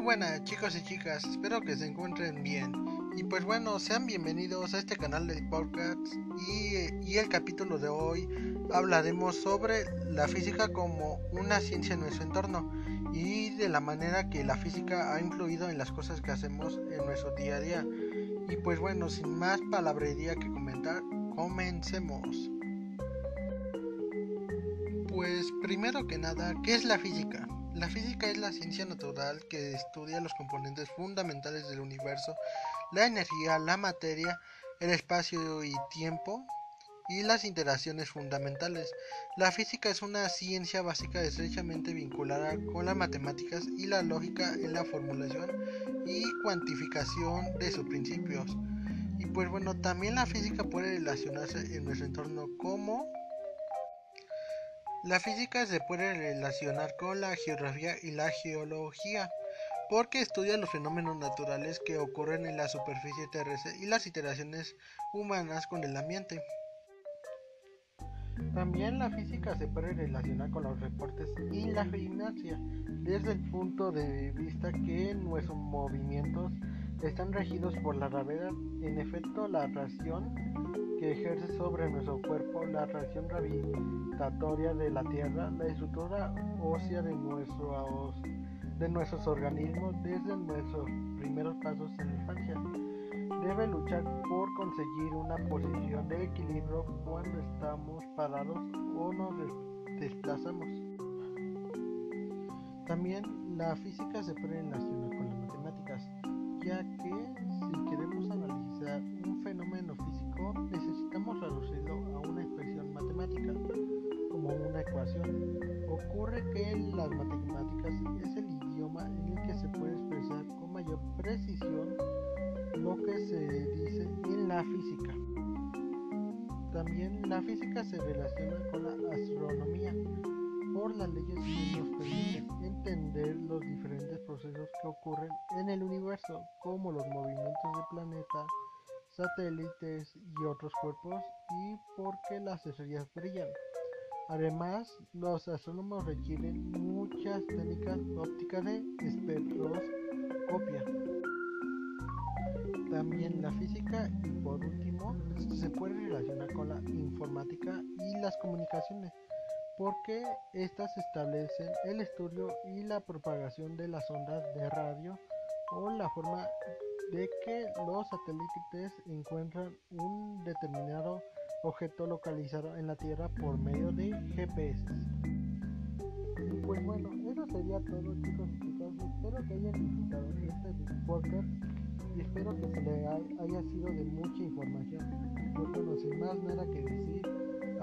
buenas chicos y chicas, espero que se encuentren bien. Y pues bueno, sean bienvenidos a este canal del podcast y, el capítulo de hoy hablaremos sobre la física como una ciencia en nuestro entorno y de la manera que la física ha influido en las cosas que hacemos en nuestro día a día. Y pues bueno, sin más palabrería que comentar, comencemos. Pues primero que nada, ¿qué es la física? La física es la ciencia natural que estudia los componentes fundamentales del universo, la energía, la materia, el espacio y tiempo y las interacciones fundamentales. La física es una ciencia básica estrechamente vinculada con las matemáticas y la lógica en la formulación y cuantificación de sus principios. Y pues bueno, también la física puede relacionarse en nuestro entorno como la física se puede relacionar con la geografía y la geología porque estudia los fenómenos naturales que ocurren en la superficie terrestre y las interacciones humanas con el ambiente. También la física se puede relacionar con los reportes y la gimnasia, desde el punto de vista que nuestros movimientos están regidos por la gravedad. En efecto, la atracción que ejerce sobre nuestro cuerpo la atracción gravitatoria de la Tierra, la estructura ósea de, nuestro, de nuestros organismos desde nuestros primeros pasos en la infancia. Debe luchar por conseguir una posición de equilibrio cuando estamos parados o nos desplazamos. También la física se puede con las matemáticas, ya que Ocurre que las matemáticas es el idioma en el que se puede expresar con mayor precisión lo que se dice en la física. También la física se relaciona con la astronomía por las leyes que nos permiten entender los diferentes procesos que ocurren en el universo, como los movimientos del planeta, satélites y otros cuerpos, y por qué las estrellas brillan. Además, los astrónomos requieren muchas técnicas ópticas de espectroscopia. También la física y por último se puede relacionar con la informática y las comunicaciones porque éstas establecen el estudio y la propagación de las ondas de radio o la forma de que los satélites encuentran un determinado objeto localizado en la Tierra por medio de GPS. Y pues bueno, eso sería todo chicos y chicas. Espero que hayan disfrutado este podcast y espero que se les haya sido de mucha información. No sin más nada que decir.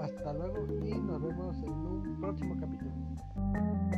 Hasta luego y nos vemos en un próximo capítulo.